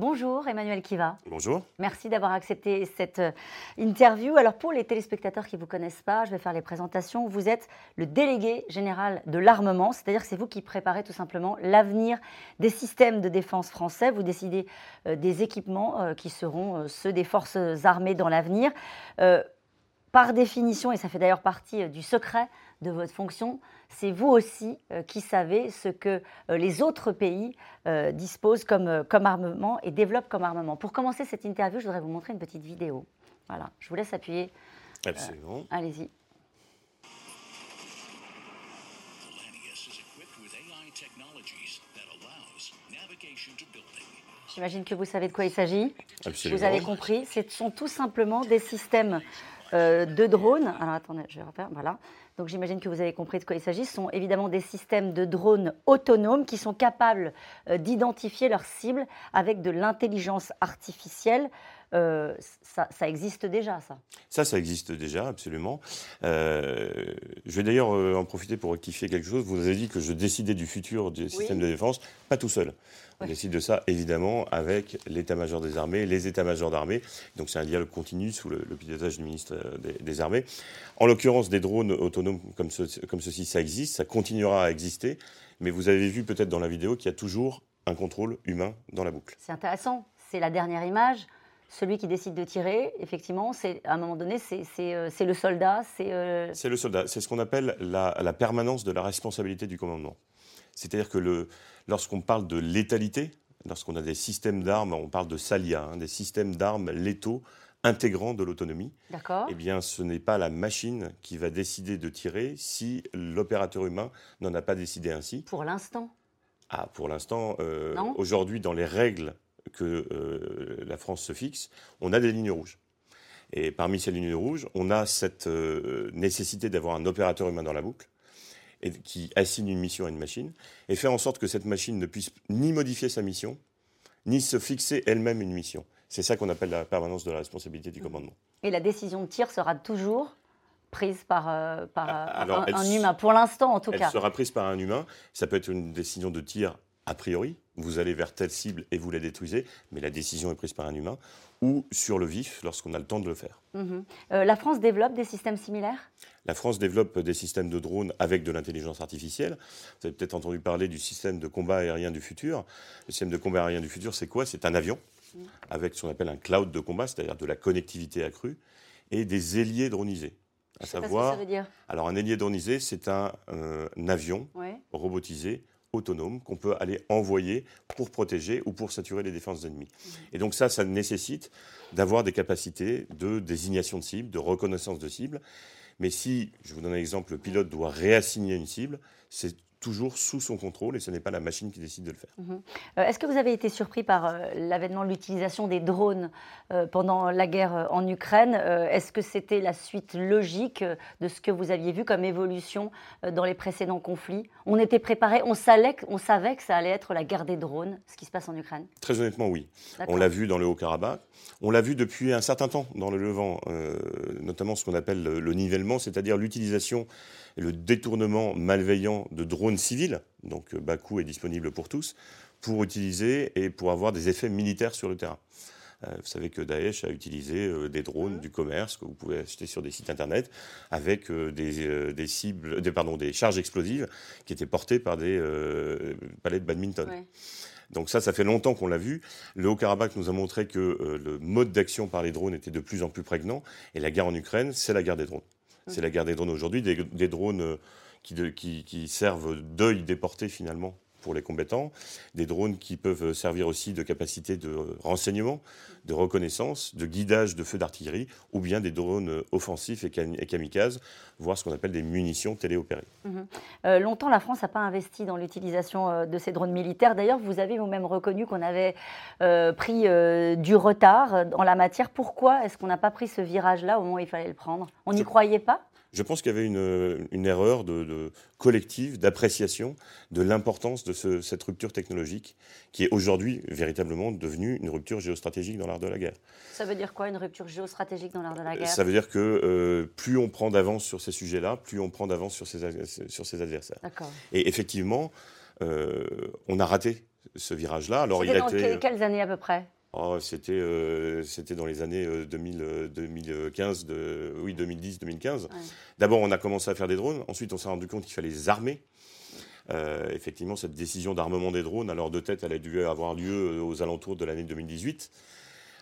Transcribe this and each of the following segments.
Bonjour Emmanuel Kiva. Bonjour. Merci d'avoir accepté cette euh, interview. Alors pour les téléspectateurs qui ne vous connaissent pas, je vais faire les présentations. Vous êtes le délégué général de l'armement, c'est-à-dire que c'est vous qui préparez tout simplement l'avenir des systèmes de défense français. Vous décidez euh, des équipements euh, qui seront ceux des forces armées dans l'avenir. par définition, et ça fait d'ailleurs partie du secret de votre fonction, c'est vous aussi euh, qui savez ce que euh, les autres pays euh, disposent comme, comme armement et développent comme armement. Pour commencer cette interview, je voudrais vous montrer une petite vidéo. Voilà, je vous laisse appuyer. Absolument. Allez-y. J'imagine que vous savez de quoi il s'agit. Vous avez compris, ce sont tout simplement des systèmes de drones. Alors attendez, je vais refaire. Voilà. Donc j'imagine que vous avez compris de quoi il s'agit. Ce sont évidemment des systèmes de drones autonomes qui sont capables euh, d'identifier leurs cibles avec de l'intelligence artificielle. Euh, ça, existe déjà, ça Ça, ça existe déjà, absolument. Euh, je vais d'ailleurs en profiter pour rectifier quelque chose. Vous avez dit que je décidais du futur du système de défense, pas tout seul. On décide de ça, évidemment, avec l'état-major des armées, les états-majors d'armées. Donc c'est un dialogue continu sous le, pilotage du ministre des Armées. En l'occurrence, des drones autonomes comme, ceci, ça existe, ça continuera à exister, mais vous avez vu peut-être dans la vidéo qu'il y a toujours un contrôle humain dans la boucle. C'est intéressant, c'est la dernière image. Celui qui décide de tirer, effectivement, c'est à un moment donné, c'est euh, le soldat. Euh, c'est le soldat. C'est ce qu'on appelle la, permanence de la responsabilité du commandement. C'est-à-dire que lorsqu'on parle de létalité, lorsqu'on a des systèmes d'armes, on parle de SALIA, hein, des systèmes d'armes létaux intégrant de l'autonomie, eh bien, ce n'est pas la machine qui va décider de tirer si l'opérateur humain n'en a pas décidé ainsi. Pour l'instant Ah, pour l'instant, euh, aujourd'hui, dans les règles que euh, la France se fixe, on a des lignes rouges. Et parmi ces lignes rouges, on a cette euh, nécessité d'avoir un opérateur humain dans la boucle et qui assigne une mission à une machine et faire en sorte que cette machine ne puisse ni modifier sa mission, ni se fixer elle-même une mission. C'est ça qu'on appelle la permanence de la responsabilité du commandement. Et la décision de tir sera toujours prise par, euh, par un, humain, pour l'instant en tout cas. Elle sera prise par un humain. Ça peut être une décision de tir a priori, vous allez vers telle cible et vous la détruisez, mais la décision est prise par un humain, ou sur le vif lorsqu'on a le temps de le faire. Mhm. Euh, la France développe des systèmes similaires? La France développe des systèmes de drones avec de l'intelligence artificielle. Vous avez peut-être entendu parler du système de combat aérien du futur. Le système de combat aérien du futur, c'est quoi? C'est un avion avec ce qu'on appelle un cloud de combat, c'est-à-dire de la connectivité accrue, et des ailiers dronisés. À savoir, ça veut dire. Alors un ailier dronisé, c'est un, euh, avion robotisé autonome qu'on peut aller envoyer pour protéger ou pour saturer les défenses ennemies. Mhm. Et donc ça, ça nécessite d'avoir des capacités de désignation de cible, de reconnaissance de cible. Mais si, je vous donne un exemple, le pilote doit réassigner une cible, c'est toujours sous son contrôle et ce n'est pas la machine qui décide de le faire. Mhm. Euh, est-ce que vous avez été surpris par euh, l'avènement de l'utilisation des drones euh, pendant la guerre en Ukraine? Est-ce que c'était la suite logique de ce que vous aviez vu comme évolution dans les précédents conflits? On était préparé, on savait, on savait que ça allait être la guerre des drones, ce qui se passe en Ukraine? Très honnêtement, oui. On l'a vu dans le Haut-Karabakh, on l'a vu depuis un certain temps dans le Levant, notamment ce qu'on appelle le nivellement, c'est-à-dire l'utilisation et le détournement malveillant de drones civils, donc euh, Bakou est disponible pour tous, pour utiliser et pour avoir des effets militaires sur le terrain. Euh, vous savez que Daesh a utilisé euh, des drones du commerce que vous pouvez acheter sur des sites internet avec des, cibles, des, pardon, des charges explosives qui étaient portées par des palais de badminton. Donc ça, ça fait longtemps qu'on l'a vu. Le Haut-Karabakh nous a montré que le mode d'action par les drones était de plus en plus prégnant. Et la guerre en Ukraine, c'est la guerre des drones. C'est la guerre des drones aujourd'hui, des, drones euh, qui, qui, servent d'œil déporté finalement pour les combattants, des drones qui peuvent servir aussi de capacité de renseignement, de reconnaissance, de guidage de feux d'artillerie, ou bien des drones offensifs et, kamikazes, voire ce qu'on appelle des munitions téléopérées. Mhm. Euh, longtemps, la France n'a pas investi dans l'utilisation euh, de ces drones militaires. D'ailleurs, vous avez vous-même reconnu qu'on avait pris du retard en la matière. Pourquoi est-ce qu'on n'a pas pris ce virage-là au moment où il fallait le prendre? On n'y croyait pas? Je pense qu'il y avait une, erreur de, collective d'appréciation de l'importance de cette rupture technologique qui est aujourd'hui véritablement devenue une rupture géostratégique dans l'art de la guerre. Ça veut dire quoi une rupture géostratégique dans l'art de la guerre? Ça veut dire que euh, plus on prend d'avance sur ces sujets-là, plus on prend d'avance sur ses, sur ses adversaires. Et effectivement, euh, on a raté ce virage-là. Alors, il a dans été... quelles années à peu près? Oh, c'était, c'était dans les années 2000, 2015, de, oui, 2010, 2015. D'abord, on a commencé à faire des drones. Ensuite, on s'est rendu compte qu'il fallait les armer. effectivement, cette décision d'armement des drones, alors de tête, elle a dû avoir lieu aux alentours de l'année 2018.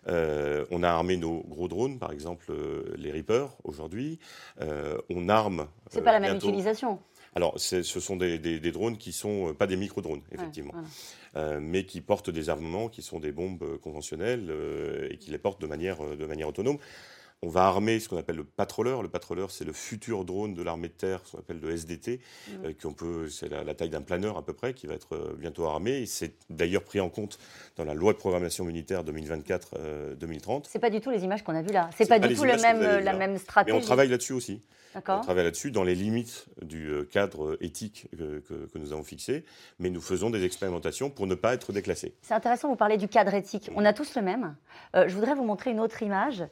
Euh, on a armé nos gros drones, par exemple euh, les Reapers aujourd'hui. Euh, on arme. C'est pas la même utilisation. Alors, ce sont des, drones qui sont pas des micro-drones, effectivement, mais qui portent des armements qui sont des bombes conventionnelles et qui les portent de manière, de manière autonome. On va armer ce qu'on appelle le patrouilleur. Le patrouilleur, c'est le futur drone de l'armée de terre, ce qu'on appelle le SDT, mm. euh, peut, c'est la, taille d'un planeur à peu près, qui va être euh, bientôt armé. Et c'est d'ailleurs pris en compte dans la loi de programmation militaire 2024-2030. Euh, c'est pas du tout les images qu'on a vues là. C'est pas, pas du tout le même, la même stratégie. Mais on travaille là-dessus aussi. On travaille là-dessus dans les limites du cadre éthique que, que, nous avons fixé, mais nous faisons des expérimentations pour ne pas être déclassés. C'est intéressant, vous parlez du cadre éthique. On a tous le même. je voudrais vous montrer une autre image.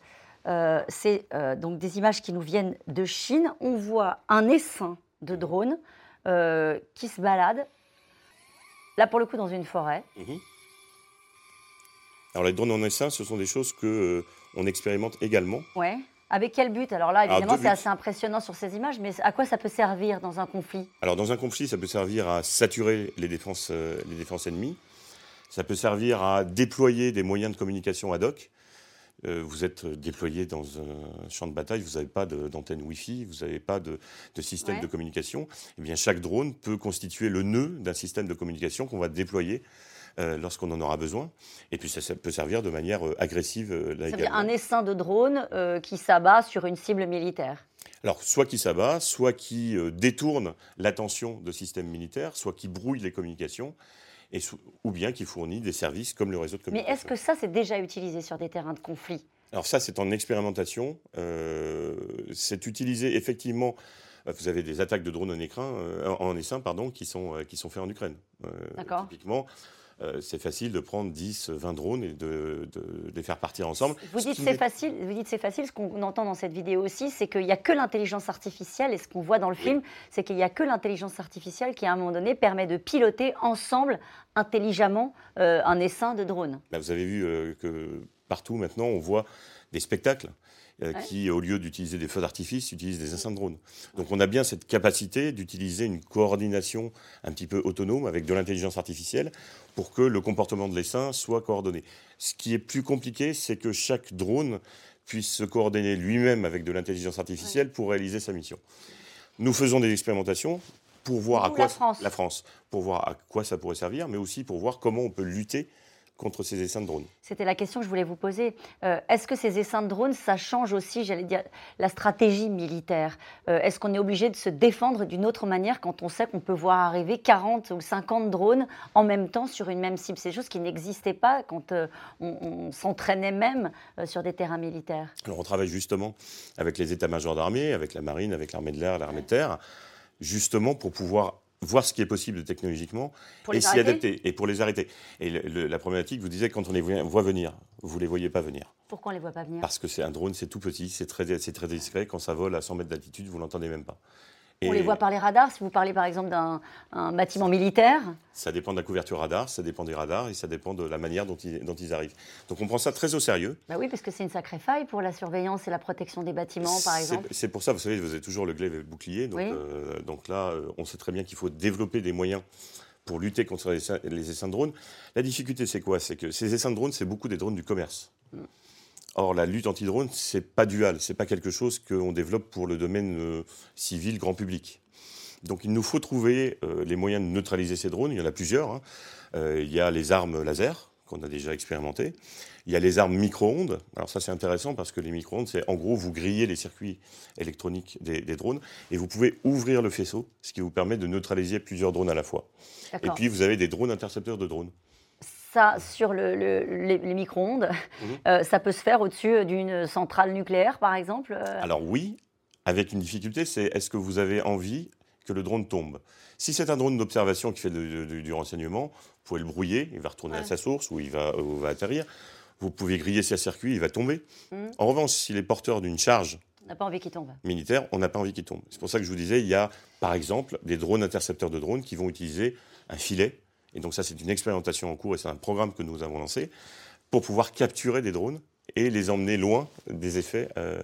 Euh, c'est euh, donc des images qui nous viennent de Chine. On voit un essaim de drones euh, qui se balade, là pour le coup dans une forêt. Mhm. Alors les drones en essaim, ce sont des choses que on expérimente également. Ouais. Avec quel but? Alors là, évidemment, c'est assez impressionnant sur ces images, mais à quoi ça peut servir dans un conflit? Alors dans un conflit, ça peut servir à saturer les défenses, les défenses ennemies. Ça peut servir à déployer des moyens de communication ad hoc. Euh, vous êtes déployé dans un champ de bataille, vous n'avez pas d'antenne Wi-Fi, vous n'avez pas de, système de communication. Eh bien, chaque drone peut constituer le nœud d'un système de communication qu'on va déployer euh, lorsqu'on en aura besoin. Et puis ça, peut servir de manière euh, agressive. Euh, un essaim de drone qui s'abat sur une cible militaire. Alors, soit qui s'abat, soit qui détourne l'attention de systèmes militaires, soit qui brouille les communications ou bien qui fournit des services comme le réseau de communication. Mais est-ce que ça, c'est déjà utilisé sur des terrains de conflit? Alors ça, c'est en expérimentation. Euh, c'est utilisé effectivement euh, vous avez des attaques de drones en, écran, euh, en essaim pardon, qui, sont, qui sont faites en Ukraine. D'accord. Typiquement, euh, c'est facile de prendre 10, 20 drones et de, les faire partir ensemble. Vous dites c'est facile, vous dites c'est facile. Ce qu'on entend dans cette vidéo aussi, c'est qu'il n'y a que l'intelligence artificielle et ce qu'on voit dans le film, c'est qu'il n'y a que l'intelligence artificielle qui, à un moment donné, permet de piloter ensemble, intelligemment, euh, un essaim de drones. Bah, vous avez vu euh, que partout maintenant, on voit des spectacles euh, qui, au lieu d'utiliser des feux d'artifice, utilisent des essaims de drones. Donc on a bien cette capacité d'utiliser une coordination un petit peu autonome avec de l'intelligence artificielle pour que le comportement de l'essaim soit coordonné. Ce qui est plus compliqué, c'est que chaque drone puisse se coordonner lui-même avec de l'intelligence artificielle pour réaliser sa mission. Nous faisons des expérimentations pour voir à quoi la France, pour voir à quoi ça pourrait servir, mais aussi pour voir comment on peut lutter contre ces essaims de drones C'était la question que je voulais vous poser. Euh, est-ce que ces essaims de drones, ça change aussi, j'allais dire, la stratégie militaire? Euh, Est-ce qu'on est obligé de se défendre d'une autre manière quand on sait qu'on peut voir arriver 40 ou 50 drones en même temps sur une même cible? C'est des choses qui n'existaient pas quand euh, on, s'entraînait même sur des terrains militaires. Alors on travaille justement avec les états-majors d'armée, avec la marine, avec l'armée de l'air, l'armée de terre, justement pour pouvoir voir ce qui est possible technologiquement et s'y adapter et pour les arrêter. Et la problématique, vous disiez, quand on les voit venir, vous ne les voyez pas venir. Pourquoi on ne les voit pas venir? Parce que c'est un drone, c'est tout petit, c'est très, très discret. Quand ça vole à 100 mètres d'altitude, vous ne l'entendez même pas. On les voit par les radars, si vous parlez par exemple d'un bâtiment militaire Ça dépend de la couverture radar, ça dépend des radars et ça dépend de la manière dont ils, dont ils arrivent. Donc on prend ça très au sérieux. Bah oui, parce que c'est une sacrée faille pour la surveillance et la protection des bâtiments, par exemple. C'est pour ça, vous savez, vous avez toujours le glaive et le bouclier. Donc, euh, donc là, euh, on sait très bien qu'il faut développer des moyens pour lutter contre les, les essaims de drones. La difficulté, c'est quoi? C'est que ces essaims de drones, c'est beaucoup des drones du commerce. Mm. Or, la lutte anti-drone, c'est pas dual, c'est pas quelque chose qu'on développe pour le domaine euh, civil, grand public. Donc, il nous faut trouver euh, les moyens de neutraliser ces drones. Il y en a plusieurs. Hein. Euh, il y a les armes laser qu'on a déjà expérimentées. Il y a les armes micro-ondes. Alors ça, c'est intéressant parce que les micro-ondes, c'est en gros, vous grillez les circuits électroniques des, drones et vous pouvez ouvrir le faisceau, ce qui vous permet de neutraliser plusieurs drones à la fois. Et puis, vous avez des drones intercepteurs de drones ça sur les, micro-ondes, mhm. euh, ça peut se faire au-dessus d'une centrale nucléaire, par exemple euh Alors oui, avec une difficulté, c'est est-ce que vous avez envie que le drone tombe? Si c'est un drone d'observation qui fait du renseignement, vous pouvez le brouiller, il va retourner à sa source où il va, va atterrir. Vous pouvez griller ses circuits, il va tomber. Mhm. En revanche, s'il est porteur d'une charge on n'a pas envie qu'il tombe. Militaire, on n'a pas envie qu'il tombe. C'est pour ça que je vous disais, il y a par exemple des drones intercepteurs de drones qui vont utiliser un filet Et donc ça, c'est une expérimentation en cours et c'est un programme que nous avons lancé pour pouvoir capturer des drones et les emmener loin des effets euh,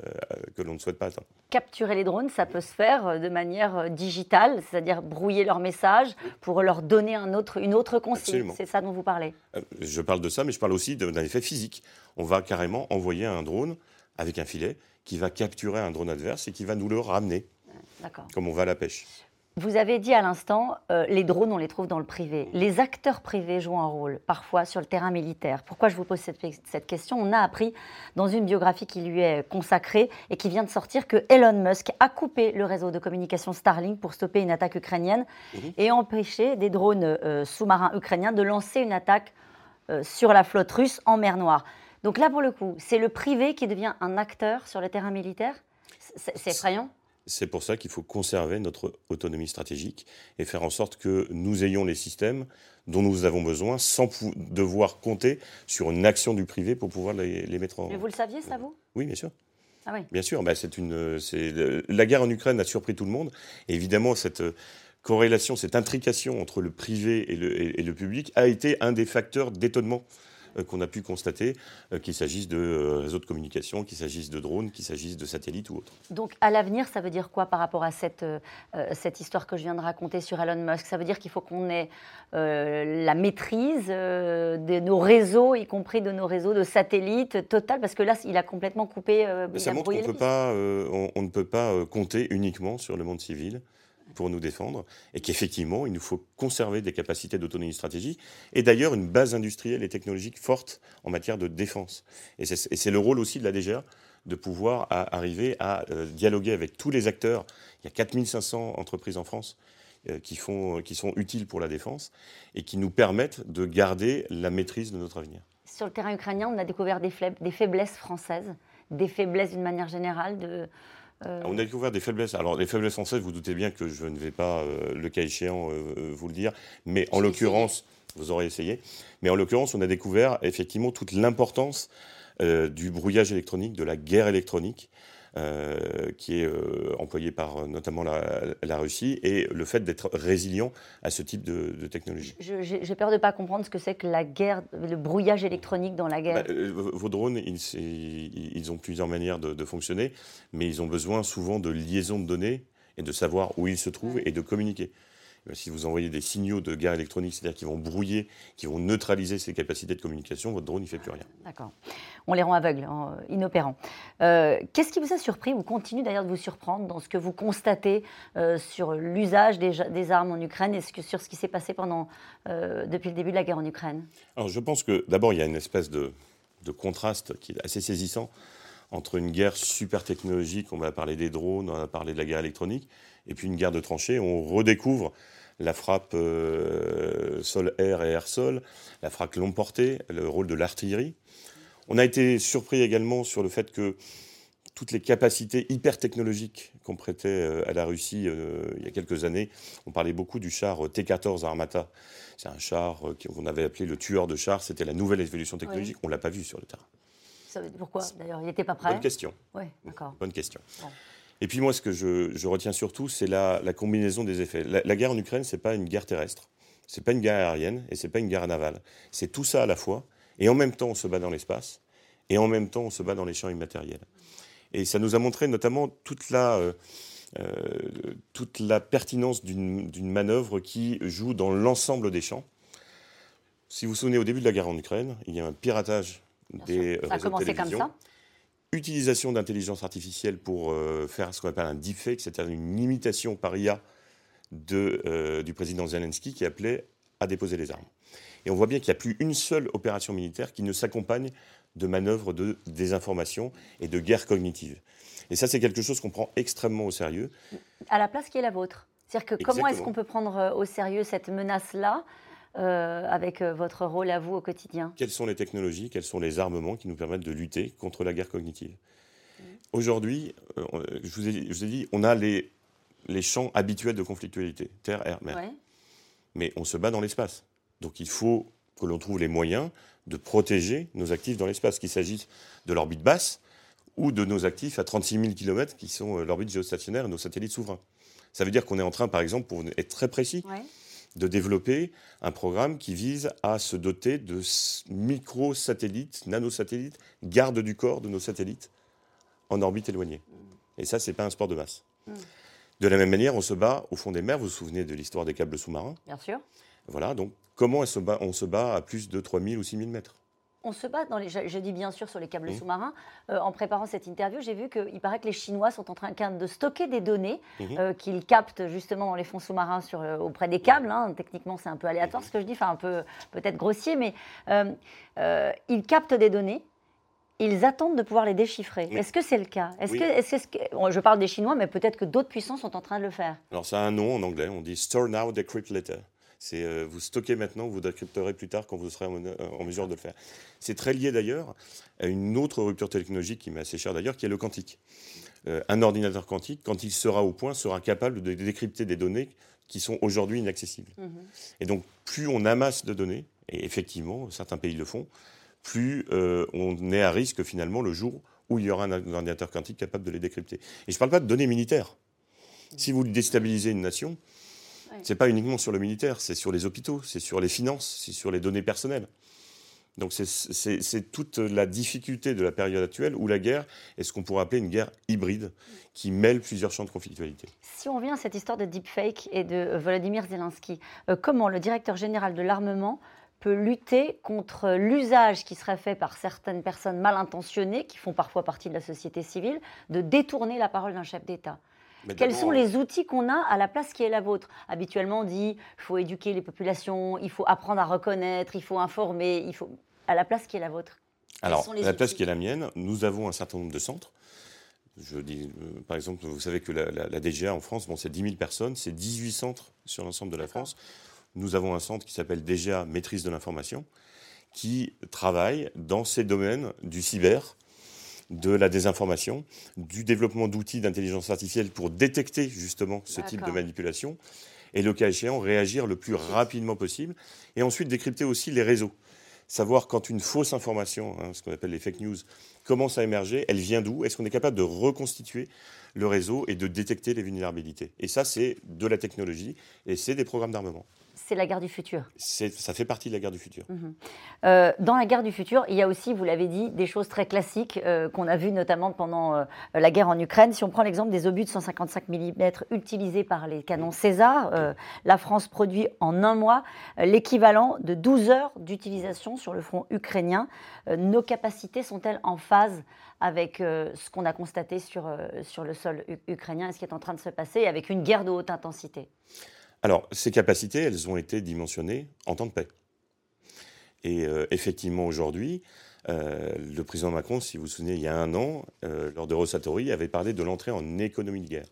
que l'on ne souhaite pas atteindre. Capturer les drones, ça peut se faire euh, de manière euh, digitale, c'est-à-dire brouiller leur message pour leur donner un autre, une autre consigne. C'est ça dont vous parlez? Je parle de ça, mais je parle aussi d'un effet physique. On va carrément envoyer un drone avec un filet qui va capturer un drone adverse et qui va nous le ramener, comme on va à la pêche. Vous avez dit à l'instant, euh, les drones, on les trouve dans le privé. Les acteurs privés jouent un rôle, parfois sur le terrain militaire. Pourquoi je vous pose cette, cette, question? On a appris dans une biographie qui lui est consacrée et qui vient de sortir que Elon Musk a coupé le réseau de communication Starlink pour stopper une attaque ukrainienne mhm. et empêcher des drones euh, sous-marins ukrainiens de lancer une attaque euh, sur la flotte russe en mer Noire. Donc là, pour le coup, c'est le privé qui devient un acteur sur le terrain militaire? C'est effrayant? C'est pour ça qu'il faut conserver notre autonomie stratégique et faire en sorte que nous ayons les systèmes dont nous avons besoin sans devoir compter sur une action du privé pour pouvoir les, mettre en. Mais vous le saviez, ça, vous? Oui, bien sûr. Ah oui. Bien sûr, bah, c'est une, la guerre en Ukraine a surpris tout le monde. Et évidemment, cette corrélation, cette intrication entre le privé et le public a été un des facteurs d'étonnement euh, qu'on a pu constater, euh, qu'il s'agisse de euh, réseaux de communication, qu'il s'agisse de drones, qu'il s'agisse de satellites ou autres. Donc à l'avenir, ça veut dire quoi par rapport à cette, cette histoire que je viens de raconter sur Elon Musk? Ça veut dire qu'il faut qu'on ait la maîtrise de nos réseaux, y compris de nos réseaux de satellites, total, parce que là, il a complètement coupé. ça montre qu'on on, ne peut pas compter uniquement sur le monde civil pour nous défendre et qu'effectivement, il nous faut conserver des capacités d'autonomie stratégique et d'ailleurs une base industrielle et technologique forte en matière de défense. Et c'est le rôle aussi de la DGA de pouvoir arriver à euh, dialoguer avec tous les acteurs. Il y a 4500 entreprises en France euh, qui, font, qui sont utiles pour la défense et qui nous permettent de garder la maîtrise de notre avenir. Sur le terrain ukrainien, on a découvert des faiblesses françaises, des faiblesses d'une manière générale de, euh, on a découvert des faiblesses. Alors, les faiblesses françaises, vous doutez bien que je ne vais pas, euh, le cas échéant, euh, vous le dire. Mais en l'occurrence, vous aurez essayé. Mais en l'occurrence, on a découvert effectivement toute l'importance du brouillage électronique, de la guerre électronique. Euh, qui est euh, employé par euh, notamment la, Russie, et le fait d'être résilient à ce type de, technologie. J'ai peur de ne pas comprendre ce que c'est que la guerre, le brouillage électronique dans la guerre. Bah, vos drones, ils, ils, ont plusieurs manières de, fonctionner, mais ils ont besoin souvent de liaison de données et de savoir où ils se trouvent et de communiquer. Euh, si vous envoyez des signaux de guerre électronique, c'est-à-dire qu'ils vont brouiller, qui vont neutraliser ces capacités de communication, votre drone ne fait plus rien. D'accord. On les rend aveugles, hein, inopérants. Euh, qu'est-ce qui vous a surpris ou continue d'ailleurs de vous surprendre dans ce que vous constatez euh, sur l'usage des, armes en Ukraine et sur ce qui s'est passé pendant, depuis le début de la guerre en Ukraine? Alors je pense que d'abord il y a une espèce de, de contraste qui est assez saisissant entre une guerre super technologique, on va parler des drones, on va parler de la guerre électronique, et puis une guerre de tranchées. On redécouvre la frappe euh, sol-air et air-sol, la frappe longue portée, le rôle de l'artillerie. On a été surpris également sur le fait que toutes les capacités hyper technologiques qu'on prêtait euh, à la Russie euh, il y a quelques années, on parlait beaucoup du char T-14 Armata. C'est un char qu'on avait appelé le tueur de chars. C'était la nouvelle évolution technologique. On ne l'a pas vu sur le terrain. pourquoi? D'ailleurs Il n'était pas prêt? Bonne question. Oui, d'accord. Bonne question. Et puis moi, ce que je, retiens surtout, c'est la, combinaison des effets. La, guerre en Ukraine, ce n'est pas une guerre terrestre, ce n'est pas une guerre aérienne et ce n'est pas une guerre navale. C'est tout ça à la fois. Et en même temps, on se bat dans l'espace. Et en même temps, on se bat dans les champs immatériels. Et ça nous a montré notamment toute la, euh, euh, toute la pertinence d'une manœuvre qui joue dans l'ensemble des champs. Si vous vous souvenez, au début de la guerre en Ukraine, il y a un piratage des ça a commencé comme ça utilisation d'intelligence artificielle pour euh, faire ce qu'on appelle un deepfake, c'est-à-dire une imitation par IA de, euh, du président Zelensky qui appelait à déposer les armes. Et on voit bien qu'il n'y a plus une seule opération militaire qui ne s'accompagne de manœuvres de désinformation et de guerre cognitive. Et ça, c'est quelque chose qu'on prend extrêmement au sérieux. À la place qui est la vôtre. C'est-à-dire que comment est-ce qu'on peut prendre euh, au sérieux cette menace-là euh, avec euh, votre rôle à vous au quotidien Quelles sont les technologies, quels sont les armements qui nous permettent de lutter contre la guerre cognitive? Mmh. Aujourd'hui, euh, je, vous ai, dit, on a les, les champs habituels de conflictualité, terre, air, mer. Mais on se bat dans l'espace. Donc il faut que l'on trouve les moyens de protéger nos actifs dans l'espace, qu'il s'agisse de l'orbite basse ou de nos actifs à 36 000 km qui sont l'orbite géostationnaire et nos satellites souverains. Ça veut dire qu'on est en train, par exemple, pour être très précis, de développer un programme qui vise à se doter de micro-satellites, nanosatellites, garde du corps de nos satellites en orbite éloignée. Et ça, ce n'est pas un sport de masse. De la même manière, on se bat au fond des mers. Vous vous souvenez de l'histoire des câbles sous-marins? Bien sûr. Voilà, donc comment on se bat, on se bat à plus de 3000 ou 6000 mètres? On se bat dans les, je, dis bien sûr sur les câbles mmh. sous-marins. Euh, en préparant cette interview, j'ai vu qu'il paraît que les Chinois sont en train de stocker des données mmh. euh, qu'ils captent justement dans les fonds sous-marins sur, euh, auprès des câbles. Hein. Techniquement, c'est un peu aléatoire ce que je dis, enfin un peu peut-être grossier, mais ils captent des données. Ils attendent de pouvoir les déchiffrer. Est-ce que c'est le cas? Est-ce que, est que, Je parle des Chinois, mais peut-être que d'autres puissances sont en train de le faire. Alors, ça a un nom en anglais. On dit Store Now, Decrypt Later. C'est euh, vous stockez maintenant, vous décrypterez plus tard quand vous serez en, mesure de le faire. C'est très lié d'ailleurs à une autre rupture technologique qui m'est assez chère d'ailleurs, qui est le quantique. Euh, un ordinateur quantique, quand il sera au point, sera capable de décrypter des données qui sont aujourd'hui inaccessibles. Mhm. Et donc, plus on amasse de données, et effectivement, certains pays le font, plus euh, on est à risque finalement le jour où il y aura un ordinateur quantique capable de les décrypter. Et je ne parle pas de données militaires. Si vous déstabilisez une nation, ce n'est pas uniquement sur le militaire, c'est sur les hôpitaux, c'est sur les finances, c'est sur les données personnelles. Donc c'est toute la difficulté de la période actuelle où la guerre est ce qu'on pourrait appeler une guerre hybride qui mêle plusieurs champs de conflictualité. Si on revient à cette histoire de deepfake et de Volodymyr Zelensky, euh, comment le directeur général de l'armement peut lutter contre l'usage qui serait fait par certaines personnes mal intentionnées, qui font parfois partie de la société civile, de détourner la parole d'un chef d'État? Quels sont les outils qu'on a à la place qui est la vôtre Habituellement, on dit il faut éduquer les populations, il faut apprendre à reconnaître, il faut informer, il faut à la place qui est la vôtre. Alors, à la place qui est la mienne, nous avons un certain nombre de centres. Je dis, euh, par exemple, vous savez que la, DGA en France, bon, c'est 10 000 personnes, c'est 18 centres sur l'ensemble de la France. Nous avons un centre qui s'appelle DGA Maîtrise de l'information, qui travaille dans ces domaines du cyber, de la désinformation, du développement d'outils d'intelligence artificielle pour détecter justement ce type de manipulation et le cas échéant réagir le plus rapidement possible et ensuite décrypter aussi les réseaux. Savoir quand une fausse information, hein, ce qu'on appelle les fake news, commence à émerger, elle vient d'où Est-ce qu'on est capable de reconstituer le réseau et de détecter les vulnérabilités? Et ça, c'est de la technologie et c'est des programmes d'armement c'est la guerre du futur. Ça fait partie de la guerre du futur. Mhm. Euh, dans la guerre du futur, il y a aussi, vous l'avez dit, des choses très classiques euh, qu'on a vues notamment pendant euh, la guerre en Ukraine. Si on prend l'exemple des obus de 155 mm utilisés par les canons César, la France produit en un mois l'équivalent de 12 heures d'utilisation sur le front ukrainien. nos capacités sont-elles en phase avec ce qu'on a constaté sur, sur le sol ukrainien et ce qui est en train de se passer avec une guerre de haute intensité? Alors, ces capacités, elles ont été dimensionnées en temps de paix. Et euh, effectivement, aujourd'hui, euh, le président Macron, si vous vous souvenez, il y a un an, euh, lors de Rosatori, avait parlé de l'entrée en économie de guerre.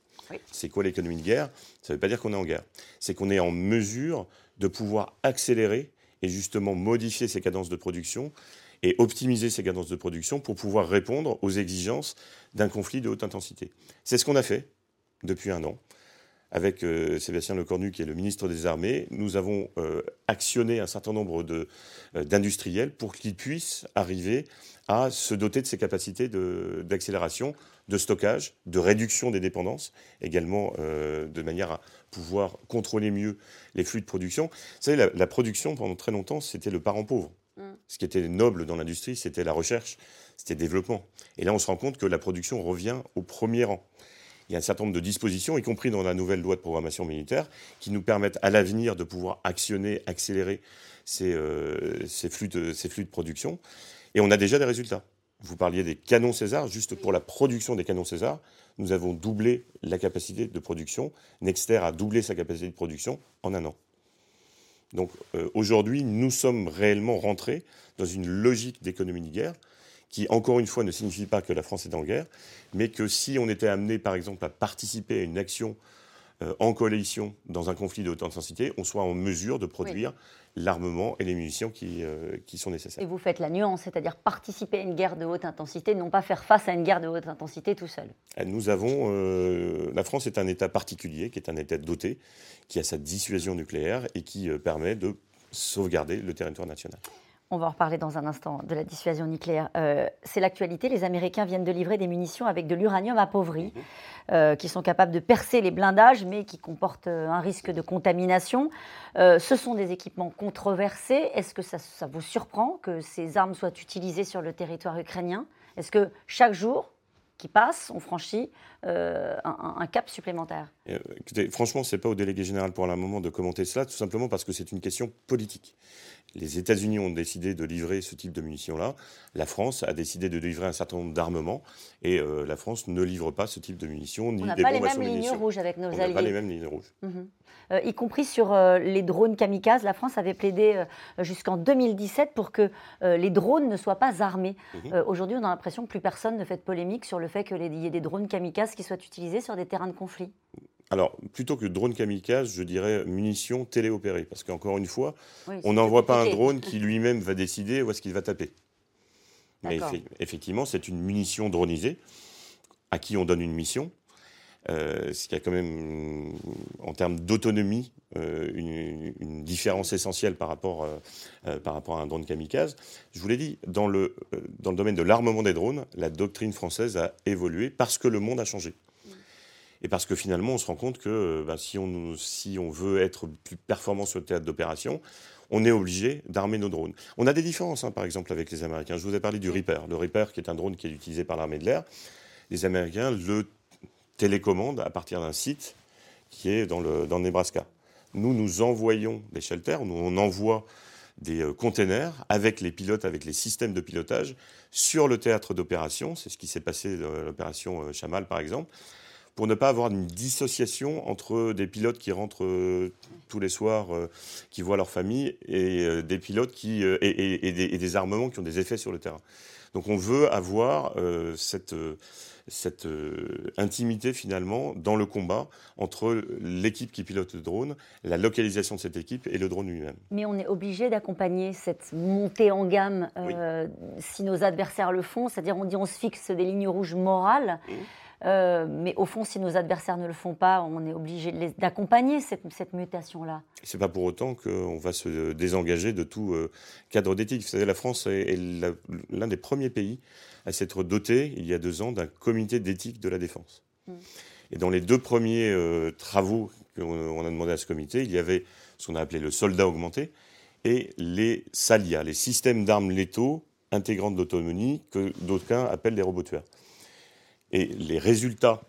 C'est quoi l'économie de guerre? Ça ne veut pas dire qu'on est en guerre. C'est qu'on est en mesure de pouvoir accélérer et justement modifier ses cadences de production et optimiser ses cadences de production pour pouvoir répondre aux exigences d'un conflit de haute intensité. C'est ce qu'on a fait depuis un an avec euh, Sébastien Lecornu, qui est le ministre des Armées, nous avons euh, actionné un certain nombre euh, d'industriels pour qu'ils puissent arriver à se doter de ces capacités d'accélération, de, stockage, de réduction des dépendances, également de manière à pouvoir contrôler mieux les flux de production. Vous savez, la, la production, pendant très longtemps, c'était le parent pauvre. Mm. Ce qui était noble dans l'industrie, c'était la recherche, c'était le développement. Et là, on se rend compte que la production revient au premier rang il y a un certain nombre de dispositions, y compris dans la nouvelle loi de programmation militaire, qui nous permettent à l'avenir de pouvoir actionner, accélérer ces, euh, flux de, ces flux de production. Et on a déjà des résultats. Vous parliez des canons César. Juste pour la production des canons César, nous avons doublé la capacité de production. Nexter a doublé sa capacité de production en un an. Donc euh, aujourd'hui, nous sommes réellement rentrés dans une logique d'économie de guerre qui, encore une fois, ne signifie pas que la France est en guerre, mais que si on était amené, par exemple, à participer à une action euh, en coalition dans un conflit de haute intensité, on soit en mesure de produire l'armement et les munitions qui, euh, qui, sont nécessaires. Et vous faites la nuance, c'est-à-dire participer à une guerre de haute intensité, non pas faire face à une guerre de haute intensité tout seul. Euh, nous avons, la France est un État particulier, qui est un État doté, qui a sa dissuasion nucléaire et qui permet de sauvegarder le territoire national. On va en reparler dans un instant de la dissuasion nucléaire. Euh, c'est l'actualité. Les Américains viennent de livrer des munitions avec de l'uranium appauvri. Mhm. qui sont capables de percer les blindages, mais qui comportent un risque de contamination. ce sont des équipements controversés. Est-ce que ça, ça vous surprend que ces armes soient utilisées sur le territoire ukrainien? Est-ce que chaque jour, qui passe, on franchit euh, un, cap supplémentaire. Euh, franchement, ce n'est pas au délégué général pour un moment de commenter cela, tout simplement parce que c'est une question politique. Les États-Unis ont décidé de livrer ce type de munitions-là. La France a décidé de livrer un certain nombre d'armements. Et euh, la France ne livre pas ce type de munitions, ni On n'a pas les mêmes lignes rouges avec nos On alliés. On n'a pas les mêmes lignes rouges. Y compris sur les drones kamikazes. La France avait plaidé jusqu'en 2017 pour que les drones ne soient pas armés. Mhm. Aujourd'hui, on a l'impression que plus personne ne fait de polémique sur le fait qu'il y ait des drones kamikazes qui soient utilisés sur des terrains de conflit. Alors, plutôt que drone kamikaze, je dirais munitions téléopérées. Parce qu'encore une fois, on n'envoie pas un drone qui lui-même va décider où est-ce qu'il va taper. Mais effectivement, c'est une munition dronisée à qui on donne une mission. Euh, ce qui a quand même, en termes d'autonomie, euh, une, différence essentielle par rapport, euh, par rapport à un drone kamikaze. Je vous l'ai dit, dans le, dans le domaine de l'armement des drones, la doctrine française a évolué parce que le monde a changé. Et parce que finalement, on se rend compte que bah, si, on, si on veut être plus performant sur le théâtre d'opération, on est obligé d'armer nos drones. On a des différences, hein, par exemple, avec les Américains. Je vous ai parlé du Reaper. Le Reaper, qui est un drone qui est utilisé par l'armée de l'air, les Américains le télécommandent à partir d'un site qui est dans le, dans Nebraska. Nous, nous envoyons des shelters, nous, on envoie des euh, containers avec les pilotes, avec les systèmes de pilotage sur le théâtre d'opération. C'est ce qui s'est passé dans l'opération euh, Chamal, par exemple pour ne pas avoir une dissociation entre des pilotes qui rentrent euh, tous les soirs, qui voient leur famille, et des pilotes qui et, des, armements qui ont des effets sur le terrain. Donc on veut avoir cette, cette intimité finalement dans le combat entre l'équipe qui pilote le drone, la localisation de cette équipe et le drone lui-même. Mais on est obligé d'accompagner cette montée en gamme si nos adversaires le font, c'est-à-dire on dit on se fixe des lignes rouges morales. Mmh. Euh, mais au fond, si nos adversaires ne le font pas, on est obligé d'accompagner cette, cette mutation-là. Ce n'est pas pour autant qu'on va se désengager de tout euh, cadre d'éthique. Vous savez, la France est, l'un des premiers pays à s'être doté, il y a deux ans, d'un comité d'éthique de la défense. Mm. Et dans les deux premiers euh, travaux qu'on a demandé à ce comité, il y avait ce qu'on a appelé le soldat augmenté et les SALIA, les systèmes d'armes létaux intégrants d'autonomie, que d'aucuns appellent les robots tueurs. Et les résultats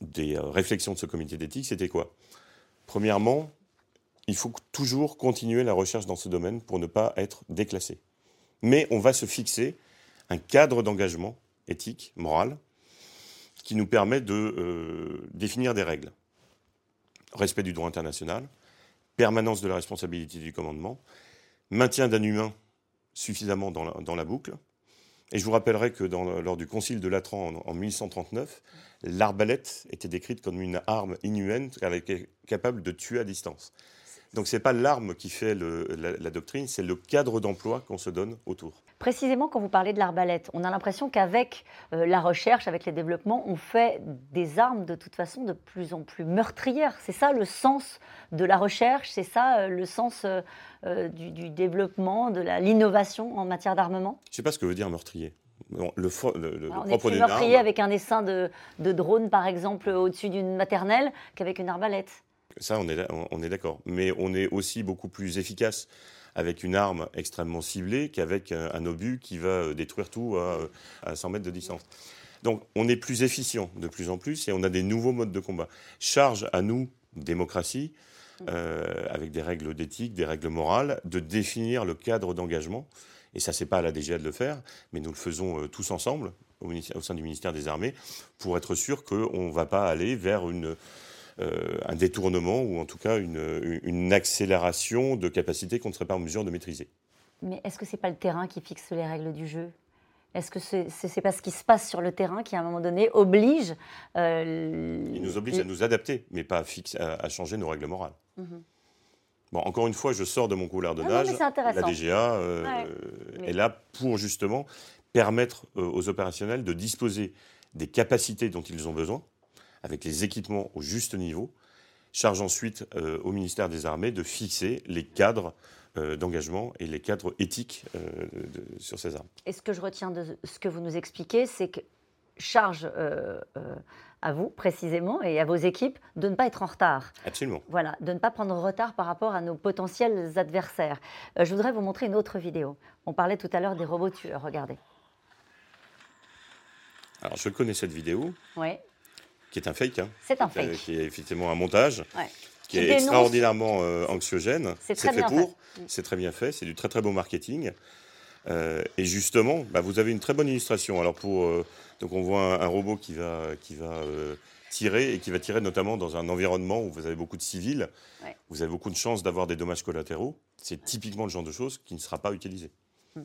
des euh, réflexions de ce comité d'éthique, c'était quoi? Premièrement, il faut toujours continuer la recherche dans ce domaine pour ne pas être déclassé. Mais on va se fixer un cadre d'engagement éthique, moral, qui nous permet de euh, définir des règles. Respect du droit international, permanence de la responsabilité du commandement, maintien d'un humain suffisamment dans la boucle, et je vous rappellerai que lors du concile de Latran en, 1139, l'arbalète était décrite comme une arme inhumaine capable de tuer à distance. Donc ce n'est pas l'arme qui fait la, doctrine, c'est le cadre d'emploi qu'on se donne autour. Précisément, quand vous parlez de l'arbalète, on a l'impression qu'avec euh, la recherche, avec les développements, on fait des armes de toute façon de plus en plus meurtrières. C'est ça le sens de la recherche, c'est ça euh, le sens euh, du, développement, de l'innovation en matière d'armement? Je ne sais pas ce que veut dire meurtrier. le, le, on est plus meurtrier avec un essaim de, de drone, par exemple, au-dessus d'une maternelle qu'avec une arbalète. Ça, on est, on est d'accord. Mais on est aussi beaucoup plus efficace avec une arme extrêmement ciblée qu'avec un, obus qui va euh, détruire tout à, 100 mètres de distance. Donc on est plus efficient de plus en plus et on a des nouveaux modes de combat. Charge à nous, démocratie, euh, avec des règles d'éthique, des règles morales, de définir le cadre d'engagement. Et ça, c'est pas à la DGA de le faire, mais nous le faisons euh, tous ensemble au, au, sein du ministère des Armées pour être sûr qu'on ne va pas aller vers une euh, un détournement ou en tout cas une, accélération de capacités qu'on ne serait pas en mesure de maîtriser. Mais est-ce que ce n'est pas le terrain qui fixe les règles du jeu? Est-ce que ce n'est pas ce qui se passe sur le terrain qui, à un moment donné, oblige euh, Il nous oblige à nous adapter, mais pas à, à, changer nos règles morales. Mhm. Bon, encore une fois, je sors de mon couloir de ah nage. la DGA euh, est là pour justement permettre aux opérationnels de disposer des capacités dont ils ont besoin avec les équipements au juste niveau, charge ensuite euh, au ministère des Armées de fixer les cadres euh, d'engagement et les cadres éthiques euh, sur ces armes. Et ce que je retiens de ce que vous nous expliquez, c'est que charge à vous précisément et à vos équipes de ne pas être en retard. Absolument. Voilà, de ne pas prendre retard par rapport à nos potentiels adversaires. je voudrais vous montrer une autre vidéo. On parlait tout à l'heure des robots tueurs, regardez. Alors je connais cette vidéo. Oui. Qui est un fake. Hein. C'est un fake. qui est effectivement un montage. Ouais qui, est extraordinairement euh, anxiogène. C'est fait pour, mm. c'est très bien fait, c'est du très très beau marketing. Euh, et justement, bah, vous avez une très bonne illustration. Alors pour, euh, donc on voit un, robot qui va, qui va tirer et qui va tirer notamment dans un environnement où vous avez beaucoup de civils. Vous avez beaucoup de chances d'avoir des dommages collatéraux. C'est typiquement le genre de choses qui ne sera pas utilisé. Mm-hmm.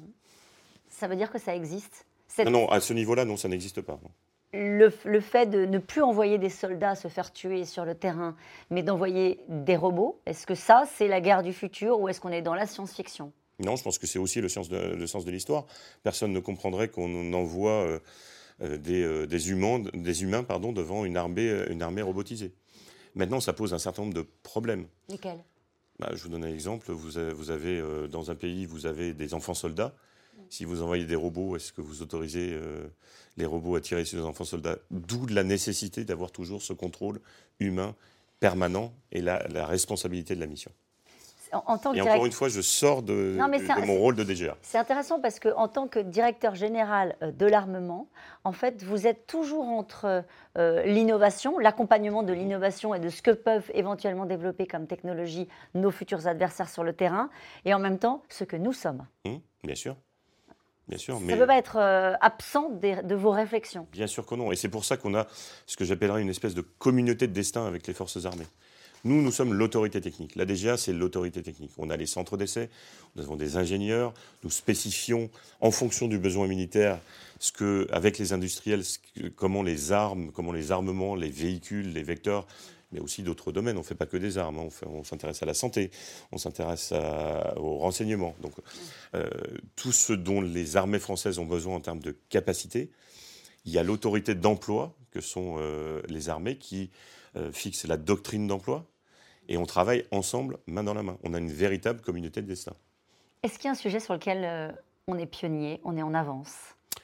Ça veut dire que ça existe? Non, non, à ce niveau-là, non, ça n'existe pas le, fait de ne plus envoyer des soldats se faire tuer sur le terrain, mais d'envoyer des robots, est-ce que ça, c'est la guerre du futur ou est-ce qu'on est dans la science-fiction? Non, je pense que c'est aussi le sens de, sens de l'histoire. Personne ne comprendrait qu'on envoie euh, euh, euh, des, humains, des humains pardon, devant une armée, une armée robotisée. Maintenant, ça pose un certain nombre de problèmes. Lesquels? Bah, Je vous donne un exemple. Vous avez, vous avez dans un pays, vous avez des enfants soldats. Si vous envoyez des robots, est-ce que vous autorisez les robots à tirer sur les enfants soldats? D'où la nécessité d'avoir toujours ce contrôle humain permanent et la, responsabilité de la mission. En, tant que et encore une fois, je sors de, mon rôle de DGA. C'est intéressant parce qu'en tant que directeur général euh, de l'armement, en fait, vous êtes toujours entre euh, l'innovation, l'accompagnement de l'innovation et de ce que peuvent éventuellement développer comme technologie nos futurs adversaires sur le terrain, et en même temps ce que nous sommes. Hum, bien sûr. Bien sûr, ça ne peut pas être euh, absent de, vos réflexions. Bien sûr que non. Et c'est pour ça qu'on a ce que j'appellerais une espèce de communauté de destin avec les forces armées. Nous, nous sommes l'autorité technique. La DGA, c'est l'autorité technique. On a les centres d'essai, nous avons des ingénieurs, nous spécifions en fonction du besoin militaire ce que, avec les industriels, comment les armes, comment les armements, les véhicules, les vecteurs mais aussi d'autres domaines. On ne fait pas que des armes, hein. on, s'intéresse à la santé, on s'intéresse au renseignement. Donc euh, tout ce dont les armées françaises ont besoin en termes de capacité, il y a l'autorité d'emploi, que sont euh, les armées, qui euh, fixent la doctrine d'emploi, et on travaille ensemble, main dans la main. On a une véritable communauté de destin. Est-ce qu'il y a un sujet sur lequel on est pionnier, on est en avance?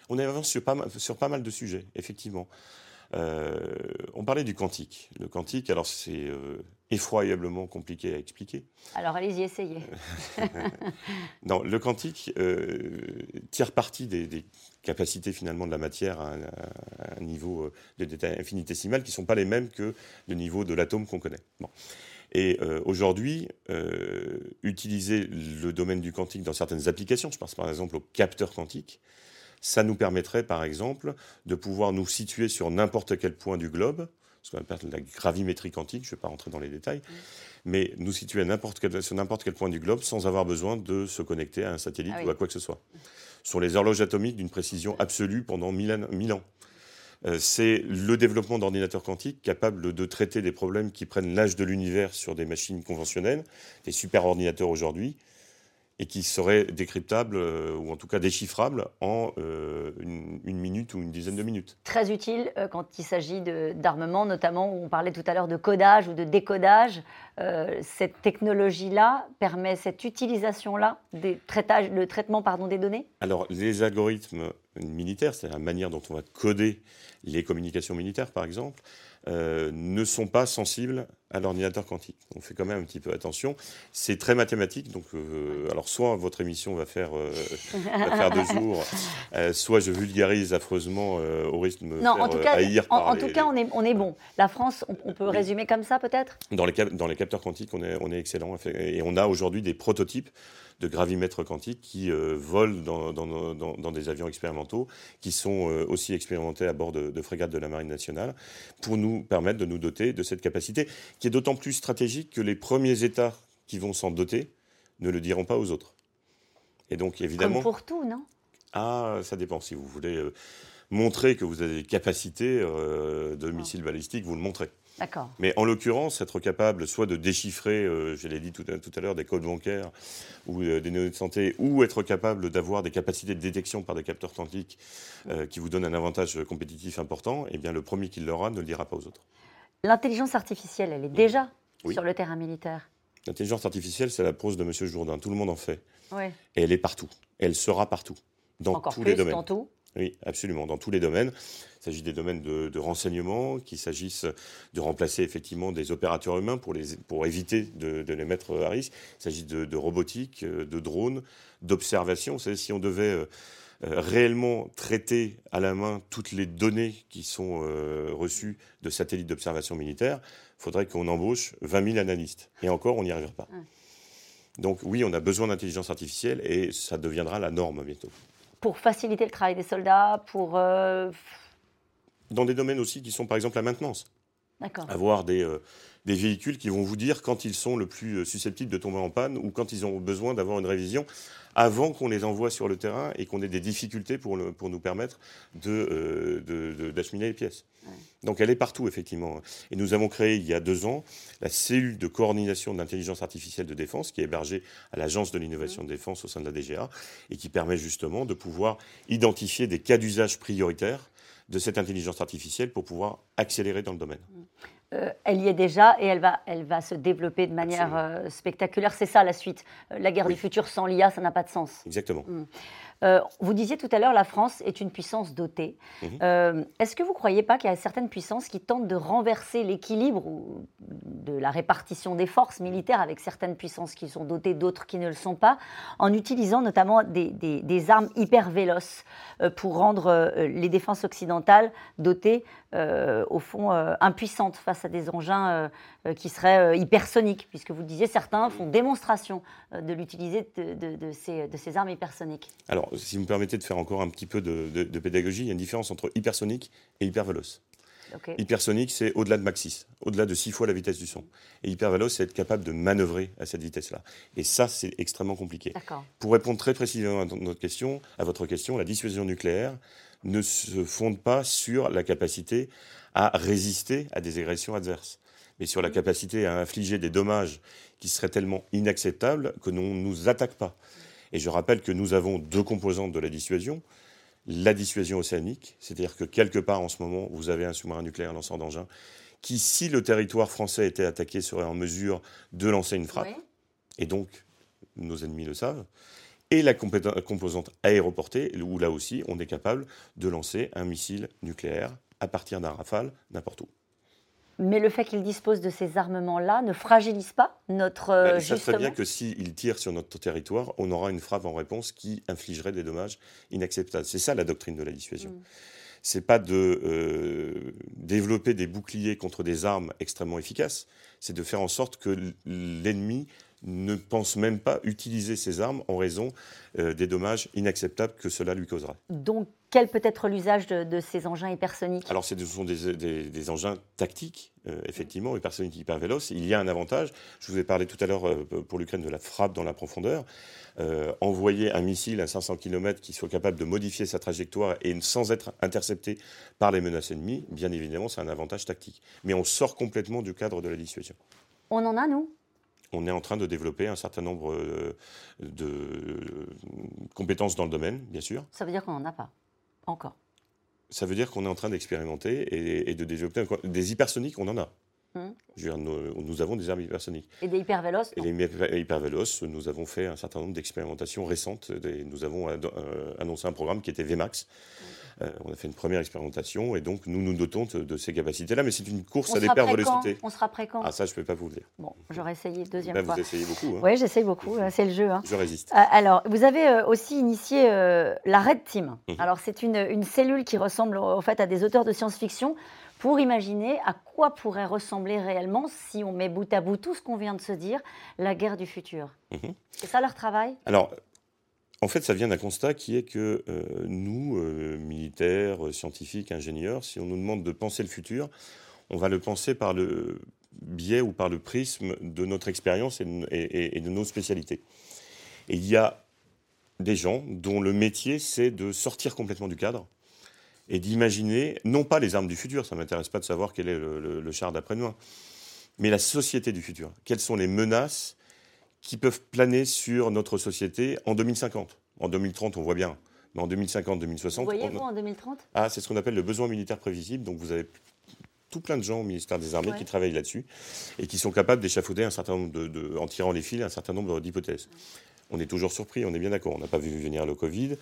On est en avance sur pas, sur pas mal de sujets, effectivement. Euh, on parlait du quantique. Le quantique, alors c'est euh, effroyablement compliqué à expliquer. Alors allez-y, essayez. non, le quantique euh, tire parti des, capacités finalement de la matière à un, niveau de détail infinitésimal qui ne sont pas les mêmes que le niveau de l'atome qu'on connaît. Et aujourd'hui, utiliser le domaine du quantique dans certaines applications, je pense par exemple au capteur quantique, ça nous permettrait, par exemple, de pouvoir nous situer sur n'importe quel point du globe, ce qu'on appelle la gravimétrie quantique, je ne vais pas rentrer dans les détails, mais nous situer sur n'importe quel point du globe sans avoir besoin de se connecter à un satellite ah ou à quoi que ce soit. Sur les horloges atomiques d'une précision absolue pendant 1000 ans. Euh, c'est le développement d'ordinateurs quantiques capables de traiter des problèmes qui prennent l'âge de l'univers sur des machines conventionnelles, des superordinateurs aujourd'hui, et qui serait décryptable, euh, ou en tout cas déchiffrable, en euh, une, minute ou une dizaine de minutes. Très utile euh, quand il s'agit d'armement, notamment où on parlait tout à l'heure de codage ou de décodage. cette technologie-là permet cette utilisation-là, le traitement pardon, des données? Alors, les algorithmes militaires, c'est la manière dont on va coder les communications militaires, par exemple, ne sont pas sensibles à l'ordinateur quantique. On fait quand même un petit peu attention. C'est très mathématique, donc euh, alors soit votre émission va faire, euh, faire deux jours, soit je vulgarise affreusement au risque de me non, faire en tout cas, haïr en, tout cas, on est, on est bon. La France, on, peut résumer comme ça peut-être? Dans les, dans les capteurs quantiques, on est, on est excellent. Et on a aujourd'hui des prototypes de gravimètres quantiques qui euh, volent dans, des avions expérimentaux, qui sont euh, aussi expérimentés à bord de, frégates de la Marine nationale, pour nous permettre de nous doter de cette capacité, qui est d'autant plus stratégique que les premiers États qui vont s'en doter ne le diront pas aux autres. Et donc, évidemment. Comme pour tout, non? Ah, ça dépend. Si vous voulez euh, montrer que vous avez des capacités de missiles balistiques, vous le montrez. Mais en l'occurrence, être capable soit de déchiffrer, euh, je l'ai dit tout, à l'heure, des codes bancaires ou euh, des données de santé, ou être capable d'avoir des capacités de détection par des capteurs quantiques euh, qui vous donnent un avantage compétitif important, eh bien le premier qui l'aura ne le dira pas aux autres. L'intelligence artificielle, elle est déjà sur le terrain militaire. L'intelligence artificielle, c'est la prose de M. Jourdain. Tout le monde en fait. Et elle est partout. Elle sera partout. Dans tous les domaines. Oui, absolument, dans tous les domaines. Il s'agit des domaines de, renseignement, qu'il s'agisse de remplacer effectivement des opérateurs humains pour, les, pour éviter de, les mettre à risque. Il s'agit de, robotique, de drones, d'observation. Si on devait euh, euh, réellement traiter à la main toutes les données qui sont euh, reçues de satellites d'observation militaire, il faudrait qu'on embauche 20 000 analystes. Et encore, on n'y arrivera pas. Donc oui, on a besoin d'intelligence artificielle et ça deviendra la norme bientôt. Pour faciliter le travail des soldats, pour... Dans des domaines aussi qui sont par exemple la maintenance. Avoir des, des véhicules qui vont vous dire quand ils sont le plus susceptibles de tomber en panne ou quand ils ont besoin d'avoir une révision avant qu'on les envoie sur le terrain et qu'on ait des difficultés pour, pour nous permettre d'acheminer de, de, les pièces. Donc elle est partout, effectivement. Et nous avons créé il y a deux ans la cellule de coordination de l'intelligence artificielle de défense qui est hébergée à l'Agence de l'innovation de défense au sein de la DGA et qui permet justement de pouvoir identifier des cas d'usage prioritaires de cette intelligence artificielle pour pouvoir accélérer dans le domaine. Euh, elle y est déjà et elle va, elle va se développer de manière euh, spectaculaire. C'est ça la suite. Euh, la guerre du futur sans l'IA, ça n'a pas de sens. Exactement. Mm. Vous disiez tout à l'heure, la France est une puissance dotée. Mhm. Est-ce que vous ne croyez pas qu'il y a certaines puissances qui tentent de renverser l'équilibre de la répartition des forces militaires avec certaines puissances qui sont dotées, d'autres qui ne le sont pas, en utilisant notamment des, armes hyper véloces pour rendre les défenses occidentales dotées, au fond, impuissantes face à des engins qui seraient hypersoniques, puisque vous disiez, certains font démonstration de l'utiliser de, de, ces, de ces armes hypersoniques Alors, si vous me permettez de faire encore un petit peu de, pédagogie, il y a une différence entre hypersonique et hyperveloce. Hypersonique, c'est au-delà de Mach 6, au-delà de 6 fois la vitesse du son. Et hyperveloce, c'est être capable de manœuvrer à cette vitesse-là. Et ça, c'est extrêmement compliqué. Pour répondre très précisément à, notre question, à votre question, la dissuasion nucléaire ne se fonde pas sur la capacité à résister à des agressions adverses, mais sur la mm. capacité à infliger des dommages qui seraient tellement inacceptables que l'on ne nous attaque pas. Et je rappelle que nous avons deux composantes de la dissuasion. La dissuasion océanique, c'est-à-dire que quelque part en ce moment, vous avez un sous-marin nucléaire lanceur d'engins qui, si le territoire français était attaqué, serait en mesure de lancer une frappe. Et donc, nos ennemis le savent. Et la composante aéroportée, où là aussi, on est capable de lancer un missile nucléaire à partir d'un rafale n'importe où. Mais le fait qu'il dispose de ces armements-là ne fragilise pas notre. Euh, ça serait bien que s'il tire sur notre territoire, on aura une frappe en réponse qui infligerait des dommages inacceptables. C'est ça la doctrine de la dissuasion. Mm. C'est pas de euh, développer des boucliers contre des armes extrêmement efficaces, c'est de faire en sorte que l'ennemi ne pense même pas utiliser ces armes en raison euh, des dommages inacceptables que cela lui causera. Donc, quel peut être l'usage de, ces engins hypersoniques? Alors, ce sont des, engins tactiques, euh, effectivement, hypersoniques hyper véloces. Il y a un avantage. Je vous ai parlé tout à l'heure euh, pour l'Ukraine de la frappe dans la profondeur. envoyer un missile à 500 km qui soit capable de modifier sa trajectoire et sans être intercepté par les menaces ennemies, bien évidemment, c'est un avantage tactique. Mais on sort complètement du cadre de la dissuasion. On en a, nous? On est en train de développer un certain nombre euh, de compétences dans le domaine, bien sûr. Ça veut dire qu'on n'en a pas encore. Ça veut dire qu'on est en train d'expérimenter et, de développer des hypersoniques, on en a. Hum. nous, avons des armes hypersoniques. Et des hypervéloces Et les hypervéloces, nous avons fait un certain nombre d'expérimentations récentes. nous avons euh, annoncé un programme qui était VMAX, hum. Euh, on a fait une première expérimentation et donc nous nous dotons de, ces capacités-là, mais c'est une course à des pertes vélocité. On sera prêt quand Ah ça, je ne peux pas vous le dire. Bon, j'aurais essayé deuxième bah, fois. Vous essayez beaucoup. Hein. Oui, j'essaye beaucoup, euh, c'est le jeu. Hein. Je résiste. Euh, alors, vous avez aussi initié la Red Team. Mhm. Alors, c'est une, cellule qui ressemble en fait à des auteurs de science-fiction pour imaginer à quoi pourrait ressembler réellement, si on met bout à bout tout ce qu'on vient de se dire, la guerre du futur. Mhm. C'est ça leur travail? Alors, en fait, ça vient d'un constat qui est que euh, nous, euh, militaires, scientifiques, ingénieurs, si on nous demande de penser le futur, on va le penser par le biais ou par le prisme de notre expérience et, de nos spécialités. Et il y a des gens dont le métier, c'est de sortir complètement du cadre et d'imaginer, non pas les armes du futur, ça ne m'intéresse pas de savoir quel est le, le char d'après-demain, mais la société du futur. Quelles sont les menaces qui peuvent planer sur notre société en 2050. En 2030, on voit bien. Mais en 2050, 2060. Vous voyez-vous en 2030 Ah, c'est ce qu'on appelle le besoin militaire prévisible. Donc vous avez tout plein de gens au ministère des Armées qui travaillent là-dessus et qui sont capables d'échafauder un certain nombre de, en tirant les fils, un certain nombre d'hypothèses. On est toujours surpris, on est bien d'accord. On n'a pas vu venir le Covid.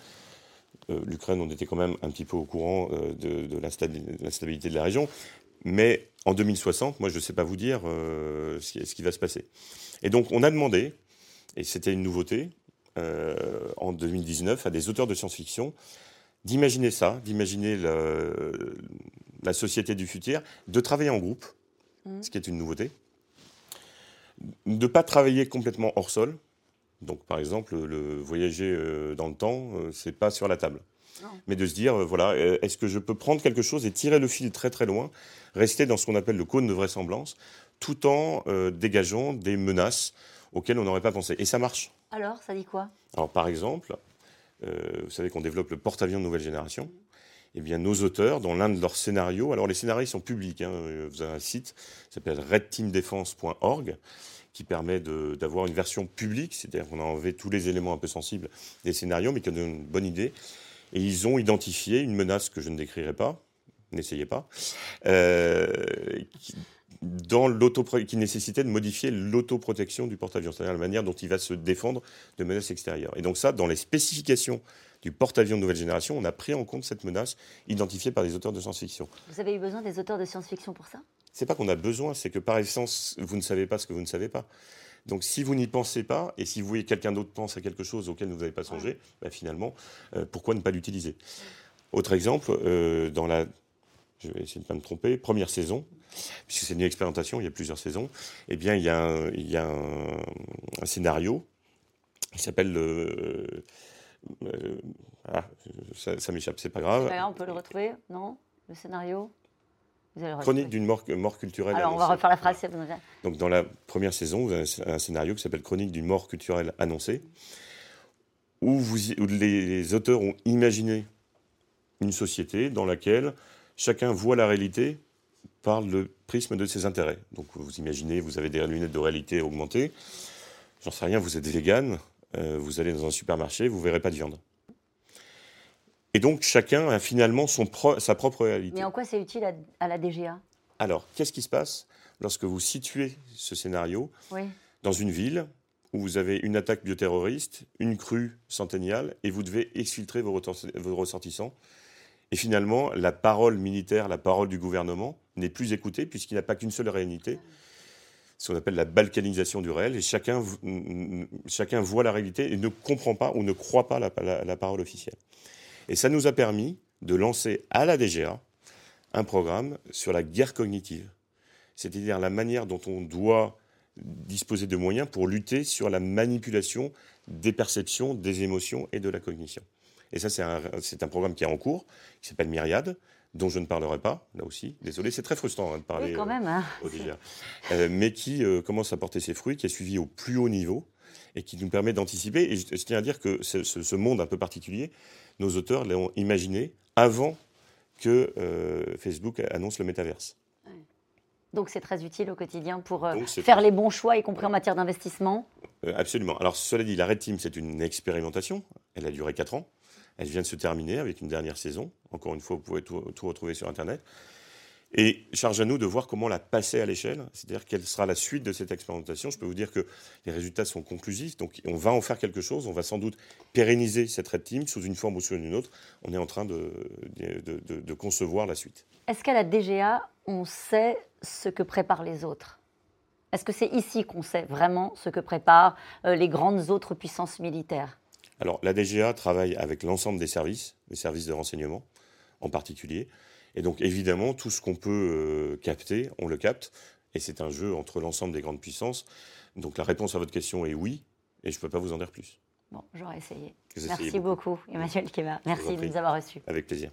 L'Ukraine, on était quand même un petit peu au courant de, de l'instabilité de la région. Mais en 2060, moi, je ne sais pas vous dire ce qui va se passer. Et donc, on a demandé, et c'était une nouveauté, en 2019, à des auteurs de science-fiction d'imaginer ça, d'imaginer la société du futur, de travailler en groupe, mmh. ce qui est une nouveauté, de ne pas travailler complètement hors sol. Donc, par exemple, le voyager euh, dans le temps, euh, c'est pas sur la table. Mais de se dire, euh, voilà, est-ce que je peux prendre quelque chose et tirer le fil très très loin, rester dans ce qu'on appelle le cône de vraisemblance, tout en dégageant des menaces auxquelles on n'aurait pas pensé. Et ça marche. Alors, ça dit quoi? Alors, par exemple, vous savez qu'on développe le porte-avions de nouvelle génération eh bien, nos auteurs, dans l'un de leurs scénarios, alors les scénarios sont publics, hein, vous avez un site qui s'appelle redteamdefense.org, qui permet d'avoir une version publique, c'est-à-dire qu'on a enlevé tous les éléments un peu sensibles des scénarios, mais qui donne une bonne idée. Et ils ont identifié une menace que je ne décrirai pas, n'essayez pas, euh, qui, qui nécessitait de modifier l'autoprotection du porte-avions, c'est-à-dire la manière dont il va se défendre de menaces extérieures. Et donc ça, dans les spécifications du porte-avions de nouvelle génération, on a pris en compte cette menace identifiée par les auteurs de science-fiction. Vous avez eu besoin des auteurs de science-fiction pour ça? C'est pas qu'on a besoin, c'est que par essence, vous ne savez pas ce que vous ne savez pas. Donc si vous n'y pensez pas, et si vous voyez quelqu'un d'autre pense à quelque chose auquel vous n'avez pas songé, bah, finalement, euh, pourquoi ne pas l'utiliser? Autre exemple, euh, dans la, je vais essayer de ne pas me tromper, première saison, puisque c'est une expérimentation, il y a plusieurs saisons, eh bien il y a un, il y a un, scénario qui s'appelle... Euh, ah, ça, m'échappe, c'est pas grave. on peut le retrouver, non? Le scénario? Chronique d'une mort, mort, culturelle. Alors, on va refaire la phrase. Donc, dans la première saison, vous avez un scénario qui s'appelle Chronique d'une mort culturelle annoncée, où, vous, les, auteurs ont imaginé une société dans laquelle chacun voit la réalité par le prisme de ses intérêts. Donc, vous imaginez, vous avez des lunettes de réalité augmentées. J'en sais rien, vous êtes vegan, euh, vous allez dans un supermarché, vous verrez pas de viande. Et donc chacun a finalement son sa propre réalité. Mais en quoi c'est utile à, la DGA Alors, qu'est-ce qui se passe lorsque vous situez ce scénario dans une ville où vous avez une attaque bioterroriste, une crue centenniale, et vous devez exfiltrer vos, ressortissants? Et finalement, la parole militaire, la parole du gouvernement n'est plus écoutée puisqu'il n'y a pas qu'une seule réalité ce qu'on appelle la balkanisation du réel, et chacun, chacun voit la réalité et ne comprend pas ou ne croit pas la, la, parole officielle. Et ça nous a permis de lancer à la DGA un programme sur la guerre cognitive, c'est-à-dire la manière dont on doit disposer de moyens pour lutter sur la manipulation des perceptions, des émotions et de la cognition. Et ça, c'est un, un, programme qui est en cours, qui s'appelle Myriade, dont je ne parlerai pas, là aussi. Désolé, c'est très frustrant hein, de parler. Oui, quand même. Hein. Euh, euh, mais qui euh, commence à porter ses fruits, qui est suivi au plus haut niveau et qui nous permet d'anticiper. Et je, tiens à dire que ce, monde un peu particulier, nos auteurs l'ont imaginé avant que Facebook annonce le métaverse. Donc c'est très utile au quotidien pour faire les bons choix, y compris en matière d'investissement Absolument. Alors cela dit, la Red Team, c'est une expérimentation. Elle a duré 4 ans. Elle vient de se terminer avec une dernière saison. Encore une fois, vous pouvez tout, retrouver sur Internet. Et charge à nous de voir comment la passer à l'échelle, c'est-à-dire quelle sera la suite de cette expérimentation. Je peux vous dire que les résultats sont conclusifs, donc on va en faire quelque chose. On va sans doute pérenniser cette Red Team sous une forme ou sous une autre. On est en train de, de concevoir la suite. Est-ce qu'à la DGA, on sait ce que préparent les autres? Est-ce que c'est ici qu'on sait vraiment ce que préparent euh, les grandes autres puissances militaires? Alors, la DGA travaille avec l'ensemble des services, les services de renseignement en particulier. Et donc, évidemment, tout ce qu'on peut euh, capter, on le capte. Et c'est un jeu entre l'ensemble des grandes puissances. Donc, la réponse à votre question est oui. Et je ne peux pas vous en dire plus. Bon, j'aurais essayé. Merci beaucoup, Emmanuel Kema. Merci de nous avoir reçus. Avec plaisir.